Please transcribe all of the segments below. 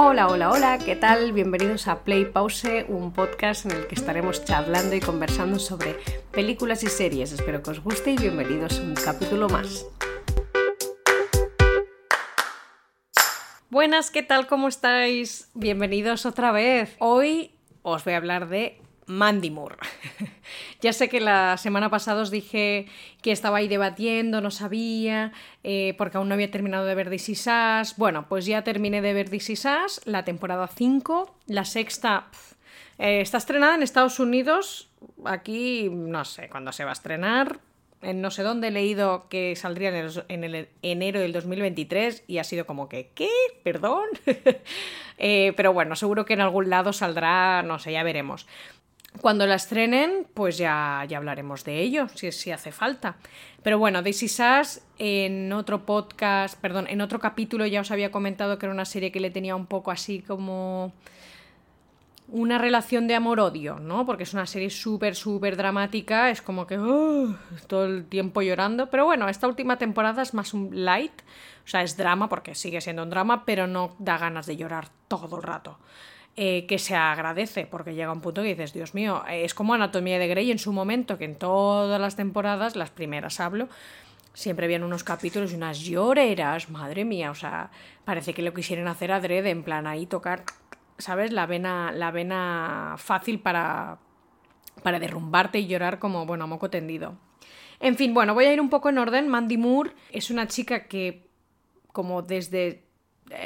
Hola, hola, hola, ¿qué tal? Bienvenidos a Play Pause, un podcast en el que estaremos charlando y conversando sobre películas y series. Espero que os guste y bienvenidos a un capítulo más. Buenas, ¿qué tal? ¿Cómo estáis? Bienvenidos otra vez. Hoy os voy a hablar de Mandy Moore. ya sé que la semana pasada os dije que estaba ahí debatiendo, no sabía, eh, porque aún no había terminado de ver This Is Bueno, pues ya terminé de ver This Is la temporada 5, la sexta... Eh, está estrenada en Estados Unidos, aquí no sé cuándo se va a estrenar, en no sé dónde he leído que saldría en el, enero del 2023 y ha sido como que, ¿qué? ¿Perdón? Eh, pero bueno, seguro que en algún lado saldrá, no sé, ya veremos. Cuando la estrenen, pues ya, ya hablaremos de ello, si, si hace falta. Pero bueno, Daisy Sass, en otro podcast, perdón, en otro capítulo ya os había comentado que era una serie que le tenía un poco así como una relación de amor-odio, ¿no? Porque es una serie súper, súper dramática, es como que uh, todo el tiempo llorando. Pero bueno, esta última temporada es más un light, o sea, es drama porque sigue siendo un drama, pero no da ganas de llorar todo el rato. Eh, que se agradece, porque llega un punto que dices, Dios mío, es como Anatomía de Grey en su momento, que en todas las temporadas, las primeras hablo, siempre habían unos capítulos y unas lloreras, madre mía, o sea, parece que lo quisieran hacer adrede, en plan ahí tocar, ¿sabes? La vena, la vena fácil para, para derrumbarte y llorar como, bueno, a moco tendido. En fin, bueno, voy a ir un poco en orden. Mandy Moore es una chica que, como desde eh,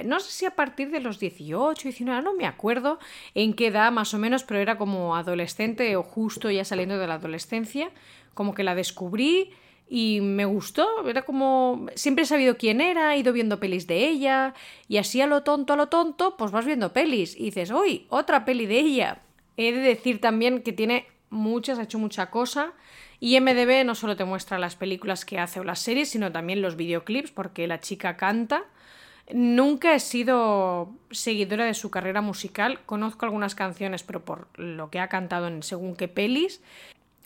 no sé si a partir de los 18, 19, no me acuerdo en qué edad más o menos, pero era como adolescente o justo ya saliendo de la adolescencia, como que la descubrí y me gustó, era como siempre he sabido quién era, he ido viendo pelis de ella y así a lo tonto, a lo tonto, pues vas viendo pelis y dices, uy, otra peli de ella. He de decir también que tiene muchas, ha hecho mucha cosa. Y MDB no solo te muestra las películas que hace o las series, sino también los videoclips, porque la chica canta. Nunca he sido seguidora de su carrera musical, conozco algunas canciones, pero por lo que ha cantado en según qué pelis.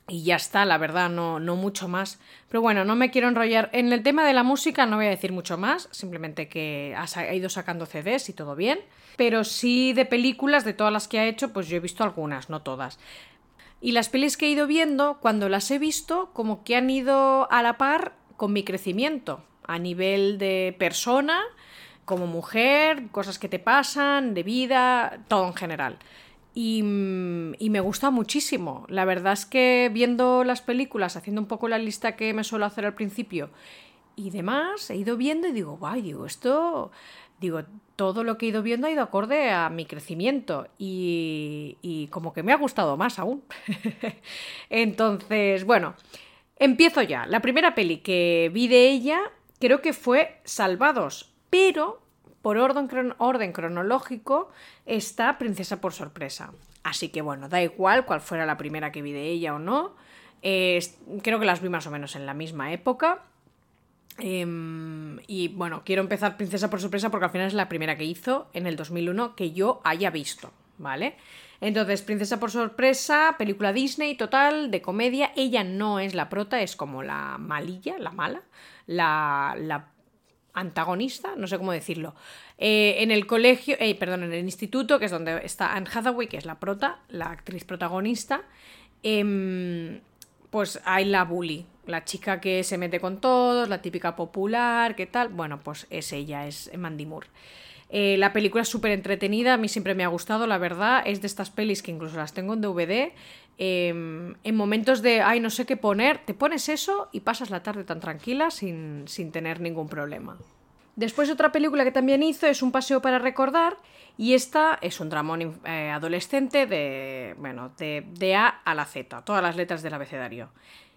Y ya está, la verdad, no, no mucho más. Pero bueno, no me quiero enrollar. En el tema de la música no voy a decir mucho más, simplemente que ha ido sacando CDs y todo bien. Pero sí de películas, de todas las que ha hecho, pues yo he visto algunas, no todas. Y las pelis que he ido viendo, cuando las he visto, como que han ido a la par con mi crecimiento, a nivel de persona como mujer, cosas que te pasan, de vida, todo en general. Y, y, me gusta muchísimo. La verdad es que viendo las películas, haciendo un poco la lista que me suelo hacer al principio y demás, he ido viendo y digo, guay, digo, esto, digo, todo lo que he ido viendo ha ido acorde a mi crecimiento y, y como que me ha gustado más aún. Entonces, bueno, empiezo ya. La primera peli que vi de ella creo que fue Salvados pero por orden, cronológico está Princesa por sorpresa. Así que bueno, da igual cuál fuera la primera que vi de ella o no. creo que las vi más o menos en la misma época. Em, y bueno, quiero empezar Princesa por sorpresa porque al final es la primera que hizo en el 2001 que yo haya visto, ¿vale? Entonces, Princesa por sorpresa, película Disney total, de comedia. Ella no es la prota, es como la malilla, la mala, la, la antagonista, no sé cómo decirlo. Eh, en el colegio, eh, perdón, en el instituto, que es donde está Anne Hathaway, que es la prota, la actriz protagonista, em, pues hay la bully, la chica que se mete con todos, la típica popular, ¿qué tal? Bueno, pues es ella, es Mandy Moore. Eh, la película es súper entretenida, a mí siempre me ha gustado, la verdad. Es de estas pelis que incluso las tengo en DVD. Em, en momentos de, ay, no sé qué poner, te pones eso y pasas la tarde tan tranquila sin, sin tener ningún problema. Después otra película que también hizo es Un paseo para recordar y esta es un dramón eh, adolescente de, bueno, de, de A a la Z, todas las letras del abecedario.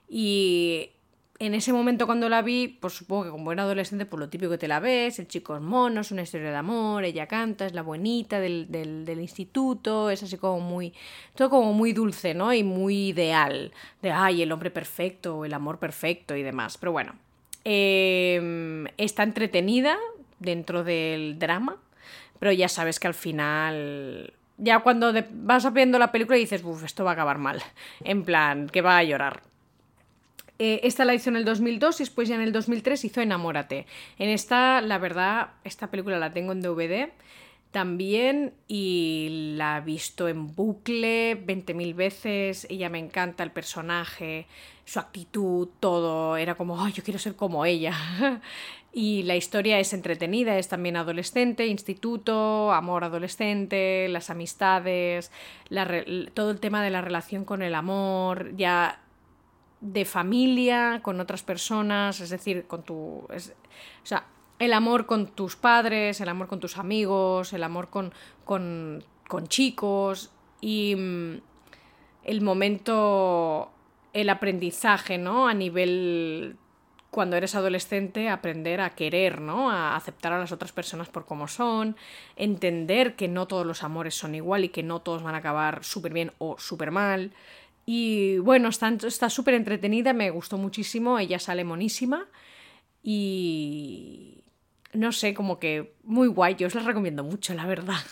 Y en ese momento cuando la vi, pues supongo que como buen adolescente, pues lo típico que te la ves, el chico es mono, es una historia de amor, ella canta, es la buenita del, del, instituto, es así como muy, todo como muy dulce, ¿no? Y muy ideal, de, ay, el hombre perfecto, el amor perfecto y demás. Pero bueno, em, está entretenida dentro del drama, pero ya sabes que al final ya cuando vas viendo la película dices, uff, esto va a acabar mal. En plan, que va a llorar. Eh, esta la hizo en el 2002 y después ya en el 2003 hizo Enamórate. En esta, la verdad, esta película la tengo en DVD. también y la he visto en bucle 20.000 veces. Ella me encanta el personaje, su actitud, todo. Era como, ay, yo quiero ser como ella. y la historia es entretenida, es también adolescente, instituto, amor adolescente, las amistades, todo el tema de la relación con el amor, ya de familia, con otras personas, es decir, con tu... o sea, el amor con tus padres, el amor con tus amigos, el amor con, con, con chicos y mm, el momento, el aprendizaje, ¿no? A nivel cuando eres adolescente, aprender a querer, ¿no? A aceptar a las otras personas por como son, entender que no todos los amores son igual y que no todos van a acabar súper bien o súper mal. Y bueno, está súper entretenida, me gustó muchísimo, ella sale monísima y, no sé, como que muy guay, yo os la recomiendo mucho, la verdad.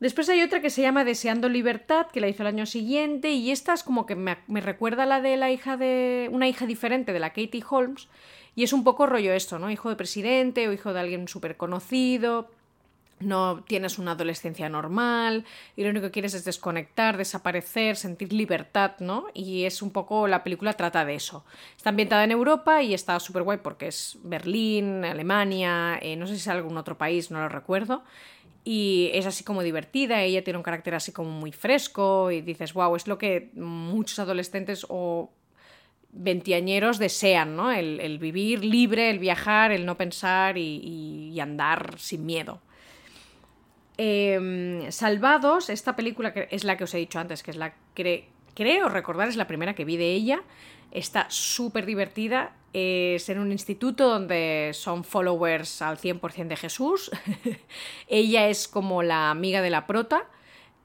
Después hay otra que se llama Deseando Libertad, que la hizo el año siguiente, y esta es como que me, me recuerda a la de la hija de. una hija diferente de la Katie Holmes, y es un poco rollo esto, ¿no? Hijo de presidente o hijo de alguien súper conocido no tienes una adolescencia normal y lo único que quieres es desconectar, desaparecer, sentir libertad, ¿no? Y es un poco, la película trata de eso. Está ambientada en Europa y está súper guay porque es Berlín, Alemania, eh, no sé si es algún otro país, no lo recuerdo. Y es así como divertida, ella tiene un carácter así como muy fresco y dices, wow, es lo que muchos adolescentes o veintiañeros desean, ¿no? El, vivir libre, el viajar, el no pensar y andar sin miedo. Em, Salvados, esta película que es la que os he dicho antes, que es la que creo recordar es la primera que vi de ella. Está súper divertida. Es en un instituto donde son followers al 100% de Jesús. ella es como la amiga de la prota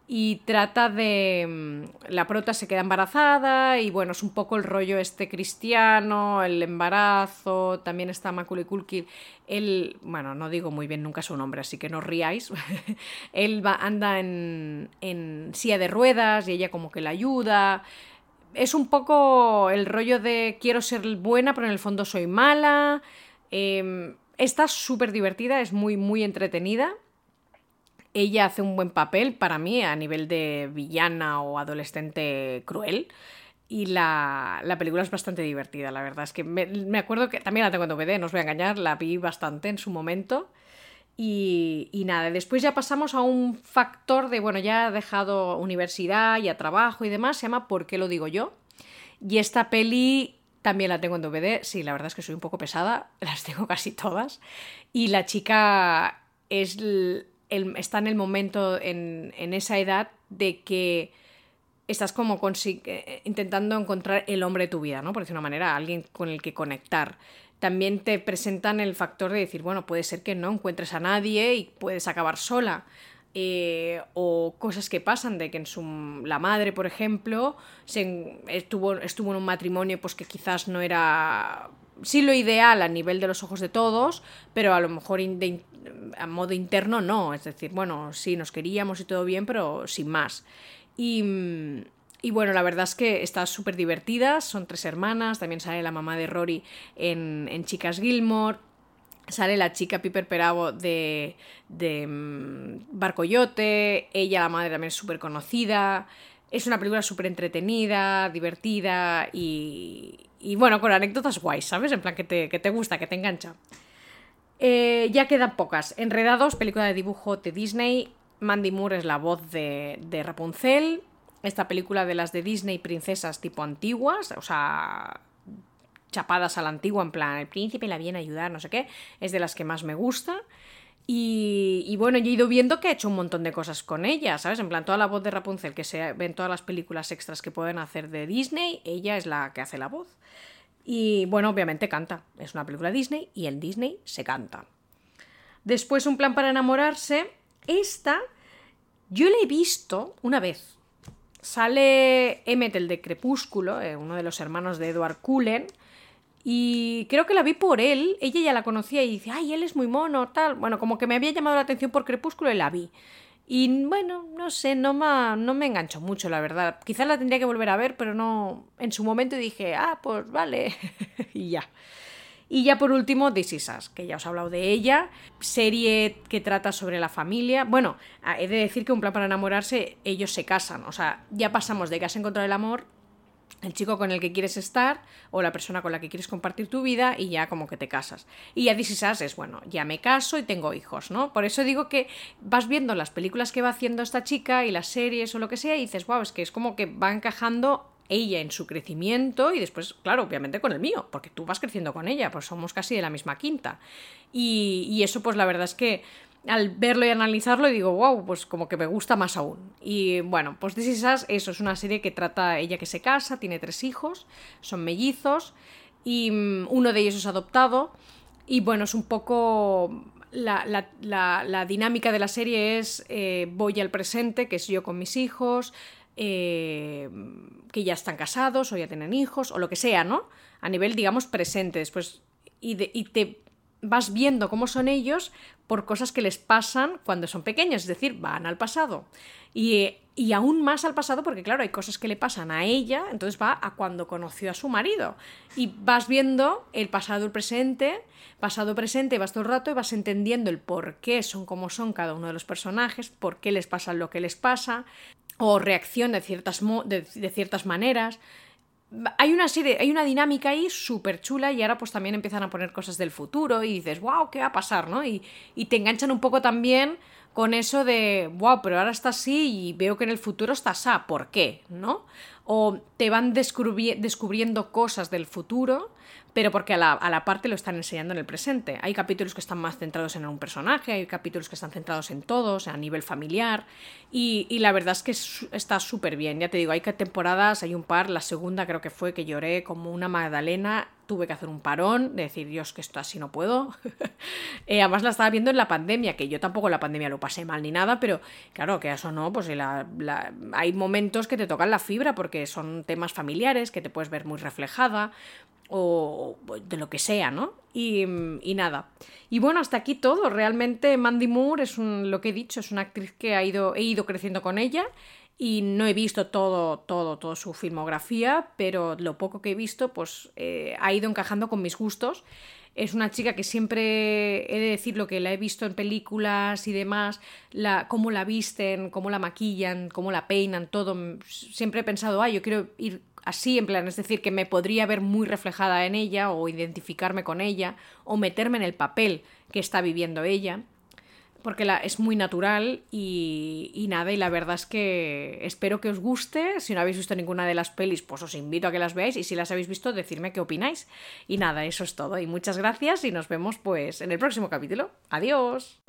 y trata de... Mm, la prota se queda embarazada y bueno, es un poco el rollo este cristiano, el embarazo, también está Macaulay Culkin, él, bueno, no digo muy bien nunca su nombre, así que no ríais, él va, anda en, en silla de ruedas y ella como que la ayuda, es un poco el rollo de quiero ser buena pero en el fondo soy mala, em, está súper divertida, es muy, muy entretenida ella hace un buen papel para mí a nivel de villana o adolescente cruel. Y la, película es bastante divertida, la verdad. Es que me, acuerdo que también la tengo en DVD, no os voy a engañar, la vi bastante en su momento. Y, nada, después ya pasamos a un factor de, bueno, ya he dejado universidad, y a trabajo y demás, se llama ¿Por qué lo digo yo? Y esta peli también la tengo en DVD, sí, la verdad es que soy un poco pesada, las tengo casi todas. Y la chica es está en el momento, en, esa edad, de que estás como eh, intentando encontrar el hombre de tu vida, ¿no? Por decir una manera, alguien con el que conectar. También te presentan el factor de decir, bueno, puede ser que no encuentres a nadie y puedes acabar sola. Eh, o cosas que pasan de que en su, la madre, por ejemplo, se, estuvo, estuvo en un matrimonio pues que quizás no era sí lo ideal a nivel de los ojos de todos, pero a lo mejor a modo interno no. Es decir, bueno, sí, nos queríamos y todo bien, pero sin más. Y, y bueno, la verdad es que está súper divertida. Son tres hermanas. También sale la mamá de Rory en, en Chicas Gilmore. Sale la chica Piper Perabo de, de mm, Barcoyote. Ella, la madre, también es súper conocida. Es una película súper entretenida, divertida y, y bueno, con anécdotas guays, ¿sabes? En plan que te, que te gusta, que te engancha. Eh, ya quedan pocas. Enredados, película de dibujo de Disney. Mandy Moore es la voz de, de Rapunzel. Esta película de las de Disney, princesas tipo antiguas, o sea, chapadas a la antigua, en plan, el príncipe la viene a ayudar, no sé qué, es de las que más me gusta. Y, bueno, yo he ido viendo que ha hecho un montón de cosas con ella, ¿sabes? En plan, toda la voz de Rapunzel que se ve en todas las películas extras que pueden hacer de Disney, ella es la que hace la voz. Y bueno, obviamente canta. Es una película Disney y en Disney se canta. Después, un plan para enamorarse. Esta, yo la he visto una vez. Sale Emmet, el de Crepúsculo, eh, uno de los hermanos de Edward Cullen y creo que la vi por él, ella ya la conocía y dice, ay, él es muy mono, tal. Bueno, como que me había llamado la atención por Crepúsculo y la vi. Y bueno, no sé, no no me enganchó mucho, la verdad. Quizás la tendría que volver a ver, pero no. En su momento dije, ah, pues vale. y ya. Y ya por último, This Is Us, que ya os he hablado de ella, serie que trata sobre la familia. Bueno, he de decir que un plan para enamorarse, ellos se casan, o sea, ya pasamos de que has encontrado el amor el chico con el que quieres estar o la persona con la que quieres compartir tu vida y ya como que te casas. Y ya dices, es bueno, ya me caso y tengo hijos, ¿no? Por eso digo que vas viendo las películas que va haciendo esta chica y las series o lo que sea y dices, wow, es que es como que va encajando ella en su crecimiento y después, claro, obviamente con el mío, porque tú vas creciendo con ella, pues somos casi de la misma quinta. Y, y eso pues la verdad es que al verlo y analizarlo digo, wow, pues como que me gusta más aún. Y bueno, pues This Is eso es una serie que trata ella que se casa, tiene tres hijos, son mellizos y mm, uno de ellos es adoptado. Y bueno, es un poco... La, la, dinámica de la serie es eh, voy al presente, que es yo con mis hijos, eh, que ya están casados o ya tienen hijos o lo que sea, ¿no? A nivel, digamos, presente. Después, y, y te vas viendo cómo son ellos por cosas que les pasan cuando son pequeños, es decir, van al pasado. Y, y, aún más al pasado porque, claro, hay cosas que le pasan a ella, entonces va a cuando conoció a su marido. Y vas viendo el pasado, el presente, pasado, presente, vas todo el rato y vas entendiendo el por qué son como son cada uno de los personajes, por qué les pasa lo que les pasa, o reacción de ciertas, de, de ciertas maneras hay una serie, hay una dinámica ahí súper chula y ahora pues también empiezan a poner cosas del futuro y dices, wow, ¿qué va a pasar? ¿no? Y, y te enganchan un poco también con eso de, wow, pero ahora está así y veo que en el futuro está así, ¿por qué? ¿No? O te van descubriendo cosas del futuro pero porque a la, a la, parte lo están enseñando en el presente. Hay capítulos que están más centrados en un personaje, hay capítulos que están centrados en todos, a nivel familiar, y, y la verdad es que está súper bien. Ya te digo, hay temporadas, hay un par, la segunda creo que fue que lloré como una magdalena, tuve que hacer un parón, de decir, Dios, que esto así no puedo. eh, además la estaba viendo en la pandemia, que yo tampoco la pandemia lo pasé mal ni nada, pero claro, que eso no, pues la, la, hay momentos que te tocan la fibra porque son temas familiares, que te puedes ver muy reflejada, o de lo que sea, ¿no? Y, nada. Y bueno, hasta aquí todo. Realmente Mandy Moore es un, lo que he dicho, es una actriz que ha ido, he ido creciendo con ella y no he visto todo, todo, toda su filmografía, pero lo poco que he visto, pues eh, ha ido encajando con mis gustos. Es una chica que siempre he de decir lo que la he visto en películas y demás, la, cómo la visten, cómo la maquillan, cómo la peinan, todo. Siempre he pensado, ay, yo quiero ir así, en plan, es decir, que me podría ver muy reflejada en ella o identificarme con ella o meterme en el papel que está viviendo ella, porque la, es muy natural y, y, nada, y la verdad es que espero que os guste, si no habéis visto ninguna de las pelis, pues os invito a que las veáis y si las habéis visto, decirme qué opináis. Y nada, eso es todo, y muchas gracias y nos vemos pues en el próximo capítulo. Adiós.